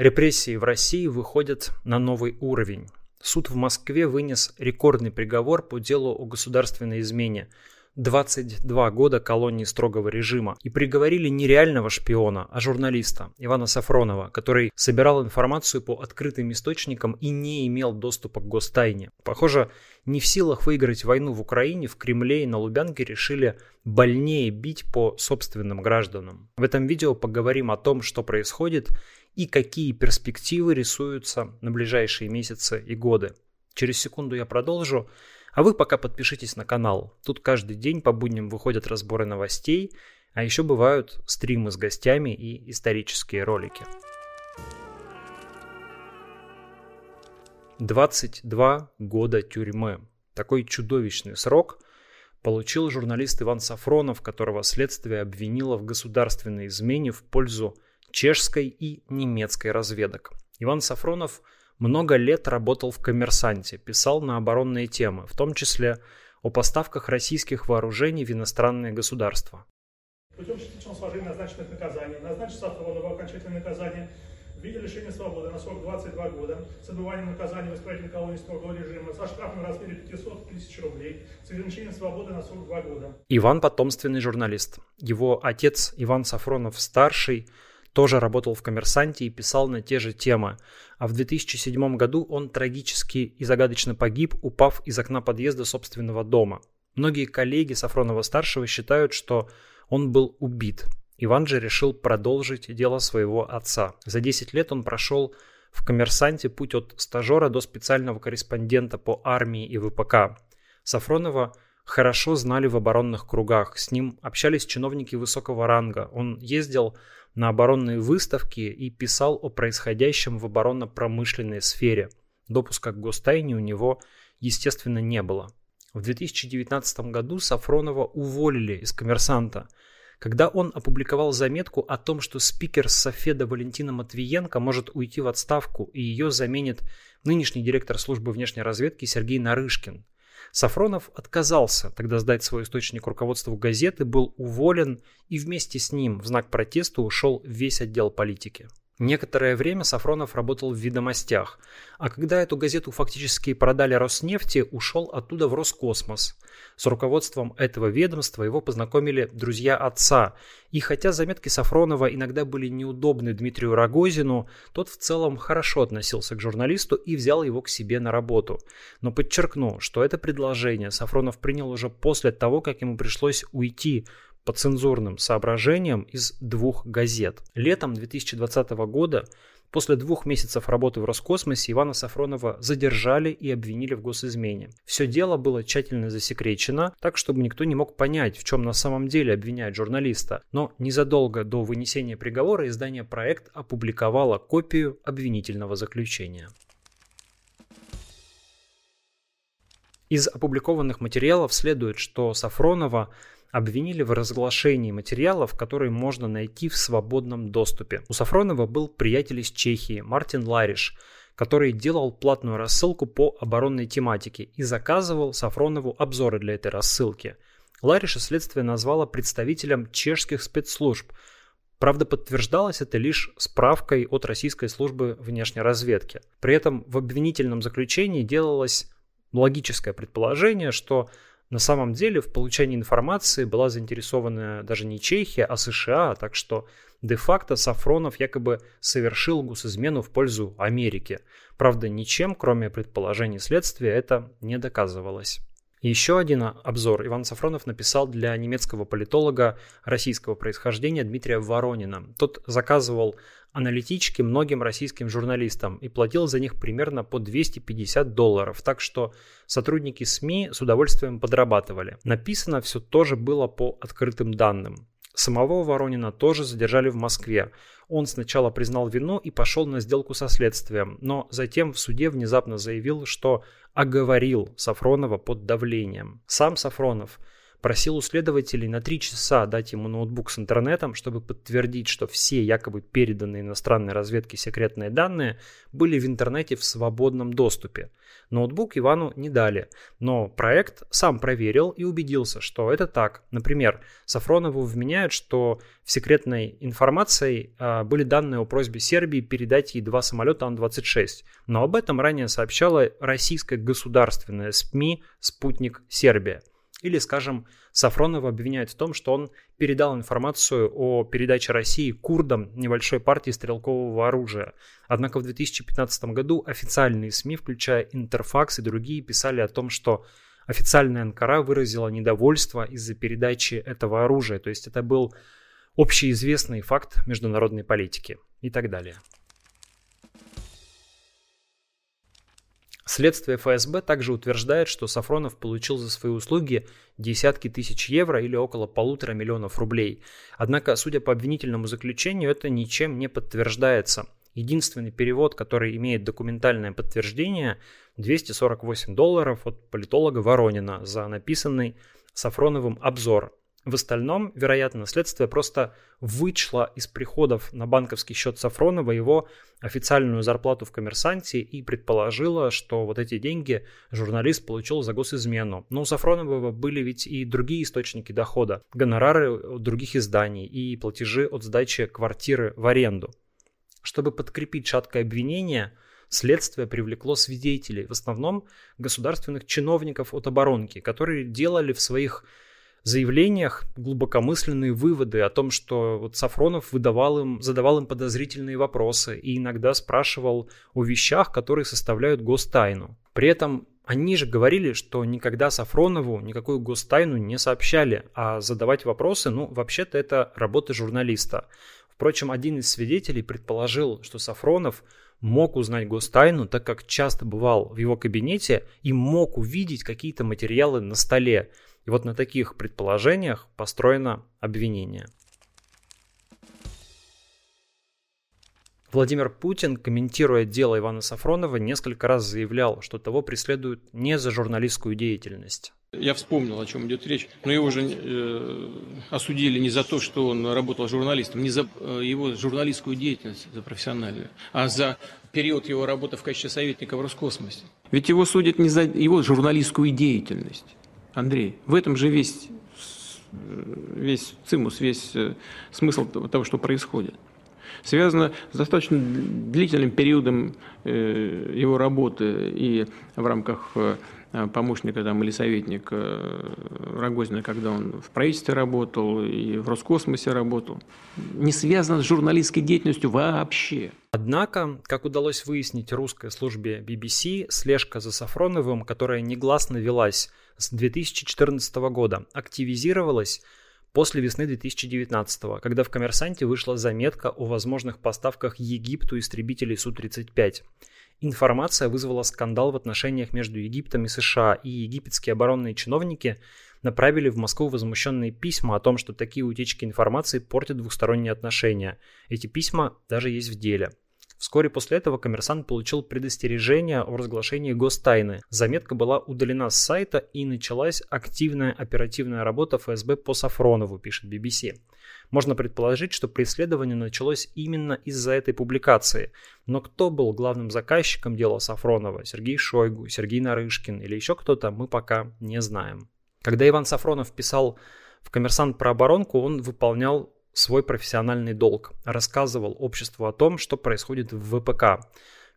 Репрессии в России выходят на новый уровень. Суд в Москве вынес рекордный приговор по делу о государственной измене – 22 года колонии строгого режима и приговорили не реального шпиона, а журналиста Ивана Сафронова, который собирал информацию по открытым источникам и не имел доступа к гостайне. Похоже, не в силах выиграть войну в Украине, в Кремле и на Лубянке решили больнее бить по собственным гражданам. В этом видео поговорим о том, что происходит и какие перспективы рисуются на ближайшие месяцы и годы. Через секунду я продолжу. А вы пока подпишитесь на канал. Тут каждый день по будням выходят разборы новостей, а еще бывают стримы с гостями и исторические ролики. 22 года тюрьмы. Такой чудовищный срок получил журналист Иван Сафронов, которого следствие обвинило в государственной измене в пользу чешской и немецкой разведок. Иван Сафронов – много лет работал в «Коммерсанте», писал на оборонные темы, в том числе о поставках российских вооружений в иностранные государства. Путем частичного сложения назначенных наказаний, назначить Сафронова окончательное наказание в виде лишения свободы на срок 22 года с отбыванием наказания в исправительной колонии строгого режима со штрафом в размере 500 тысяч рублей с ограничением свободы на срок 2 года. Иван – потомственный журналист. Его отец Иван Сафронов-старший – тоже работал в «Коммерсанте» и писал на те же темы. А в 2007 году он трагически и загадочно погиб, упав из окна подъезда собственного дома. Многие коллеги Сафронова-старшего считают, что он был убит. Иван же решил продолжить дело своего отца. За 10 лет он прошел в «Коммерсанте» путь от стажера до специального корреспондента по армии и ВПК. Сафронова хорошо знали в оборонных кругах. С ним общались чиновники высокого ранга. Он ездил на оборонные выставки и писал о происходящем в оборонно-промышленной сфере. Допуска к гостайне у него, естественно, не было. В 2019 году Сафронова уволили из «Коммерсанта», когда он опубликовал заметку о том, что спикер Софеда Валентина Матвиенко может уйти в отставку и ее заменит нынешний директор службы внешней разведки Сергей Нарышкин. Сафронов отказался тогда сдать свой источник руководству газеты, был уволен и вместе с ним в знак протеста ушел весь отдел политики. Некоторое время Сафронов работал в «Ведомостях», а когда эту газету фактически продали Роснефти, ушел оттуда в Роскосмос. С руководством этого ведомства его познакомили друзья отца, и хотя заметки Сафронова иногда были неудобны Дмитрию Рогозину, тот в целом хорошо относился к журналисту и взял его к себе на работу. Но подчеркну, что это предложение Сафронов принял уже после того, как ему пришлось уйти по цензурным соображениям из двух газет. Летом 2020 года После двух месяцев работы в Роскосмосе Ивана Сафронова задержали и обвинили в госизмене. Все дело было тщательно засекречено, так чтобы никто не мог понять, в чем на самом деле обвиняют журналиста. Но незадолго до вынесения приговора издание «Проект» опубликовало копию обвинительного заключения. Из опубликованных материалов следует, что Сафронова обвинили в разглашении материалов, которые можно найти в свободном доступе. У Сафронова был приятель из Чехии Мартин Лариш, который делал платную рассылку по оборонной тематике и заказывал Сафронову обзоры для этой рассылки. Лариша следствие назвало представителем чешских спецслужб. Правда, подтверждалось это лишь справкой от Российской службы внешней разведки. При этом в обвинительном заключении делалось логическое предположение, что на самом деле в получении информации была заинтересована даже не Чехия, а США, так что де-факто Сафронов якобы совершил госизмену в пользу Америки. Правда, ничем, кроме предположений следствия, это не доказывалось. Еще один обзор Иван Сафронов написал для немецкого политолога российского происхождения Дмитрия Воронина. Тот заказывал аналитички многим российским журналистам и платил за них примерно по 250 долларов, так что сотрудники СМИ с удовольствием подрабатывали. Написано все тоже было по открытым данным. Самого Воронина тоже задержали в Москве. Он сначала признал вину и пошел на сделку со следствием, но затем в суде внезапно заявил, что оговорил Сафронова под давлением. Сам Сафронов просил у следователей на три часа дать ему ноутбук с интернетом, чтобы подтвердить, что все якобы переданные иностранной разведке секретные данные были в интернете в свободном доступе. Ноутбук Ивану не дали, но проект сам проверил и убедился, что это так. Например, Сафронову вменяют, что в секретной информации э, были данные о просьбе Сербии передать ей два самолета Ан-26, но об этом ранее сообщала российская государственная СМИ «Спутник Сербия». Или, скажем, Сафронова обвиняют в том, что он передал информацию о передаче России курдам небольшой партии стрелкового оружия. Однако в 2015 году официальные СМИ, включая Интерфакс и другие, писали о том, что официальная Анкара выразила недовольство из-за передачи этого оружия. То есть это был общеизвестный факт международной политики и так далее. Следствие ФСБ также утверждает, что Сафронов получил за свои услуги десятки тысяч евро или около полутора миллионов рублей. Однако, судя по обвинительному заключению, это ничем не подтверждается. Единственный перевод, который имеет документальное подтверждение, 248 долларов от политолога Воронина за написанный Сафроновым обзор в остальном, вероятно, следствие просто вычло из приходов на банковский счет Сафронова его официальную зарплату в коммерсанте и предположило, что вот эти деньги журналист получил за госизмену. Но у Сафронова были ведь и другие источники дохода, гонорары от других изданий и платежи от сдачи квартиры в аренду. Чтобы подкрепить шаткое обвинение, следствие привлекло свидетелей, в основном государственных чиновников от оборонки, которые делали в своих заявлениях глубокомысленные выводы о том, что вот Сафронов выдавал им, задавал им подозрительные вопросы и иногда спрашивал о вещах, которые составляют гостайну. При этом они же говорили, что никогда Сафронову никакую гостайну не сообщали, а задавать вопросы, ну, вообще-то это работа журналиста. Впрочем, один из свидетелей предположил, что Сафронов мог узнать гостайну, так как часто бывал в его кабинете и мог увидеть какие-то материалы на столе. И вот на таких предположениях построено обвинение. Владимир Путин, комментируя дело Ивана Сафронова, несколько раз заявлял, что того преследуют не за журналистскую деятельность. Я вспомнил, о чем идет речь. Но его же э, осудили не за то, что он работал журналистом, не за э, его журналистскую деятельность, за профессиональную, а за период его работы в качестве советника в Роскосмосе. Ведь его судят не за его журналистскую деятельность, Андрей. В этом же весь, весь цимус, весь э, смысл того, что происходит. Связано с достаточно длительным периодом э, его работы и в рамках э, помощника там, или советника Рогозина, когда он в правительстве работал и в Роскосмосе работал, не связано с журналистской деятельностью вообще. Однако, как удалось выяснить русской службе BBC, слежка за Сафроновым, которая негласно велась с 2014 года активизировалась после весны 2019, когда в «Коммерсанте» вышла заметка о возможных поставках Египту истребителей Су-35. Информация вызвала скандал в отношениях между Египтом и США, и египетские оборонные чиновники направили в Москву возмущенные письма о том, что такие утечки информации портят двухсторонние отношения. Эти письма даже есть в деле. Вскоре после этого коммерсант получил предостережение о разглашении гостайны. Заметка была удалена с сайта и началась активная оперативная работа ФСБ по Сафронову, пишет BBC. Можно предположить, что преследование началось именно из-за этой публикации. Но кто был главным заказчиком дела Сафронова? Сергей Шойгу, Сергей Нарышкин или еще кто-то, мы пока не знаем. Когда Иван Сафронов писал в «Коммерсант» про оборонку, он выполнял свой профессиональный долг, рассказывал обществу о том, что происходит в ВПК.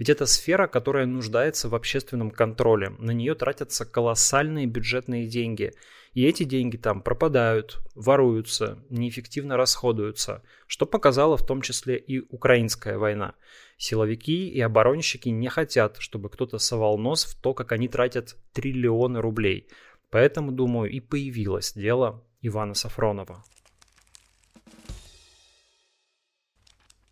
Ведь это сфера, которая нуждается в общественном контроле. На нее тратятся колоссальные бюджетные деньги. И эти деньги там пропадают, воруются, неэффективно расходуются, что показала в том числе и украинская война. Силовики и оборонщики не хотят, чтобы кто-то совал нос в то, как они тратят триллионы рублей. Поэтому, думаю, и появилось дело Ивана Сафронова.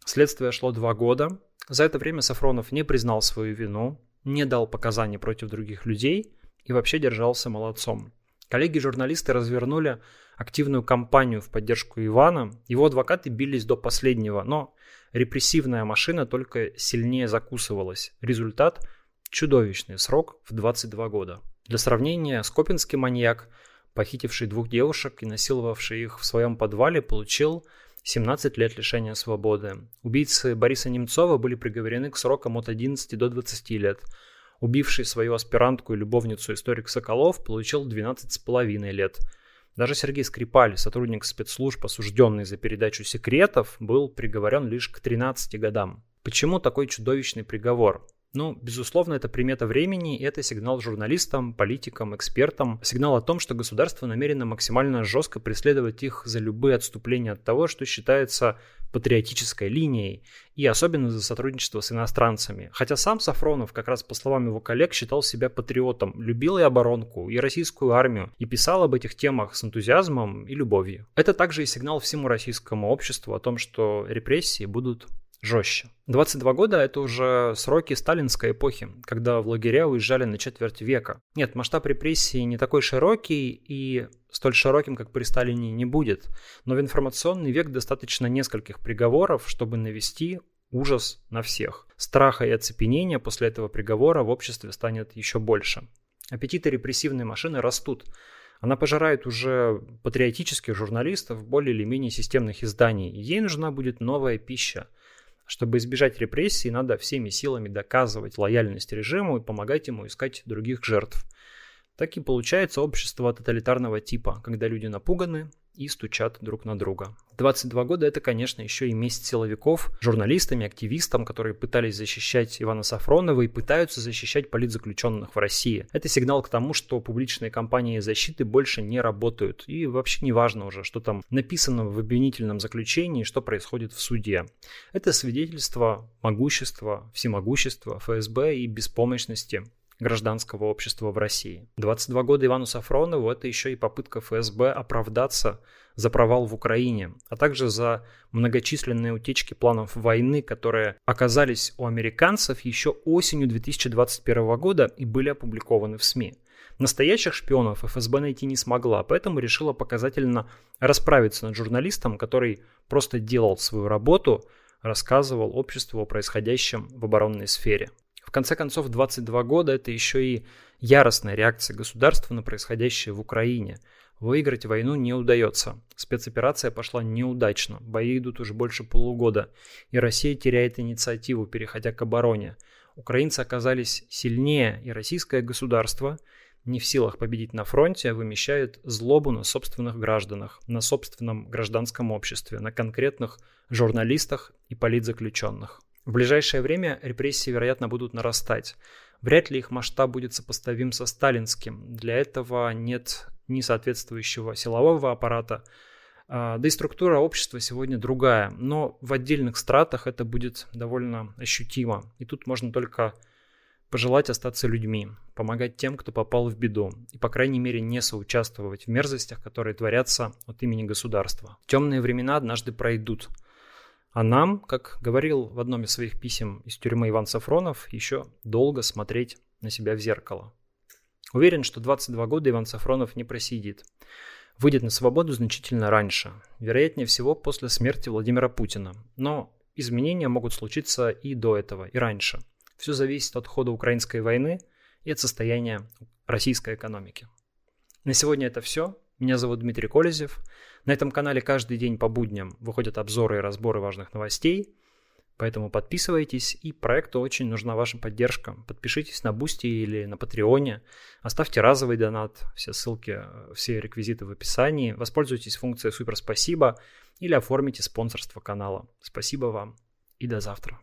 Следствие шло два года. За это время Сафронов не признал свою вину, не дал показаний против других людей и вообще держался молодцом. Коллеги-журналисты развернули активную кампанию в поддержку Ивана. Его адвокаты бились до последнего, но репрессивная машина только сильнее закусывалась. Результат – чудовищный срок в 22 года. Для сравнения, скопинский маньяк похитивший двух девушек и насиловавший их в своем подвале, получил 17 лет лишения свободы. Убийцы Бориса Немцова были приговорены к срокам от 11 до 20 лет. Убивший свою аспирантку и любовницу историк Соколов получил 12,5 лет. Даже Сергей Скрипаль, сотрудник спецслужб, осужденный за передачу секретов, был приговорен лишь к 13 годам. Почему такой чудовищный приговор? Ну, безусловно, это примета времени, и это сигнал журналистам, политикам, экспертам. Сигнал о том, что государство намерено максимально жестко преследовать их за любые отступления от того, что считается патриотической линией, и особенно за сотрудничество с иностранцами. Хотя сам Сафронов, как раз по словам его коллег, считал себя патриотом, любил и оборонку, и российскую армию, и писал об этих темах с энтузиазмом и любовью. Это также и сигнал всему российскому обществу о том, что репрессии будут жестче. 22 года – это уже сроки сталинской эпохи, когда в лагеря уезжали на четверть века. Нет, масштаб репрессий не такой широкий и столь широким, как при Сталине, не будет. Но в информационный век достаточно нескольких приговоров, чтобы навести ужас на всех. Страха и оцепенения после этого приговора в обществе станет еще больше. Аппетиты репрессивной машины растут. Она пожирает уже патриотических журналистов более или менее системных изданий. Ей нужна будет новая пища – чтобы избежать репрессий, надо всеми силами доказывать лояльность режиму и помогать ему искать других жертв. Так и получается общество тоталитарного типа, когда люди напуганы, и стучат друг на друга. 22 года это, конечно, еще и месть силовиков, журналистами, активистам, которые пытались защищать Ивана Сафронова и пытаются защищать политзаключенных в России. Это сигнал к тому, что публичные кампании защиты больше не работают. И вообще не важно уже, что там написано в обвинительном заключении, что происходит в суде. Это свидетельство могущества, всемогущества ФСБ и беспомощности гражданского общества в России. 22 года Ивану Сафронову – это еще и попытка ФСБ оправдаться за провал в Украине, а также за многочисленные утечки планов войны, которые оказались у американцев еще осенью 2021 года и были опубликованы в СМИ. Настоящих шпионов ФСБ найти не смогла, поэтому решила показательно расправиться над журналистом, который просто делал свою работу, рассказывал обществу о происходящем в оборонной сфере. В конце концов, 22 года – это еще и яростная реакция государства на происходящее в Украине. Выиграть войну не удается. Спецоперация пошла неудачно. Бои идут уже больше полугода. И Россия теряет инициативу, переходя к обороне. Украинцы оказались сильнее, и российское государство не в силах победить на фронте, вымещает злобу на собственных гражданах, на собственном гражданском обществе, на конкретных журналистах и политзаключенных. В ближайшее время репрессии, вероятно, будут нарастать. Вряд ли их масштаб будет сопоставим со сталинским. Для этого нет ни соответствующего силового аппарата, а, да и структура общества сегодня другая. Но в отдельных стратах это будет довольно ощутимо. И тут можно только пожелать остаться людьми, помогать тем, кто попал в беду, и, по крайней мере, не соучаствовать в мерзостях, которые творятся от имени государства. Темные времена однажды пройдут – а нам, как говорил в одном из своих писем из тюрьмы Иван Сафронов, еще долго смотреть на себя в зеркало. Уверен, что 22 года Иван Сафронов не просидит. Выйдет на свободу значительно раньше, вероятнее всего после смерти Владимира Путина. Но изменения могут случиться и до этого, и раньше. Все зависит от хода украинской войны и от состояния российской экономики. На сегодня это все. Меня зовут Дмитрий Колезев. На этом канале каждый день по будням выходят обзоры и разборы важных новостей. Поэтому подписывайтесь, и проекту очень нужна ваша поддержка. Подпишитесь на Boosty или на Patreon е, оставьте разовый донат, все ссылки, все реквизиты в описании, воспользуйтесь функцией «Супер спасибо» или оформите спонсорство канала. Спасибо вам и до завтра.